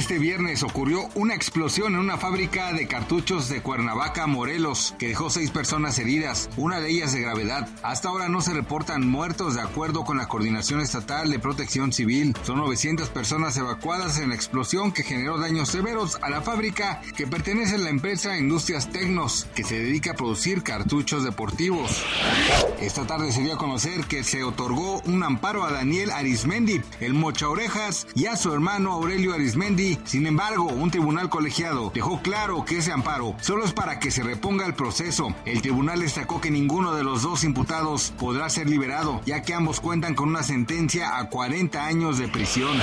Este viernes ocurrió una explosión en una fábrica de cartuchos de Cuernavaca, Morelos, que dejó seis personas heridas, una de ellas de gravedad. Hasta ahora no se reportan muertos de acuerdo con la Coordinación Estatal de Protección Civil. Son 900 personas evacuadas en la explosión que generó daños severos a la fábrica que pertenece a la empresa Industrias Tecnos, que se dedica a producir cartuchos deportivos. Esta tarde se dio a conocer que se otorgó un amparo a Daniel Arismendi, el mocha orejas, y a su hermano Aurelio Arismendi sin embargo, un tribunal colegiado dejó claro que ese amparo solo es para que se reponga el proceso. El tribunal destacó que ninguno de los dos imputados podrá ser liberado, ya que ambos cuentan con una sentencia a 40 años de prisión.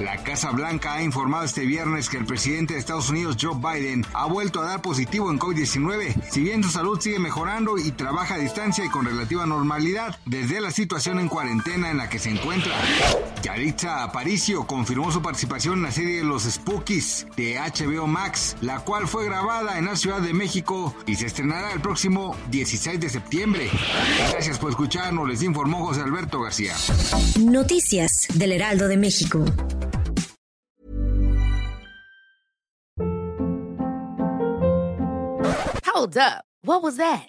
La Casa Blanca ha informado este viernes que el presidente de Estados Unidos, Joe Biden, ha vuelto a dar positivo en COVID-19, si bien su salud sigue mejorando y trabaja a distancia y con relativa normalidad desde la situación en cuarentena en la que se encuentra. Yaritza Aparicio confirmó su participación en la serie los Spookies de HBO Max, la cual fue grabada en la Ciudad de México y se estrenará el próximo 16 de septiembre. Gracias por escucharnos, les informó José Alberto García. Noticias del Heraldo de México. Hold up. What was that?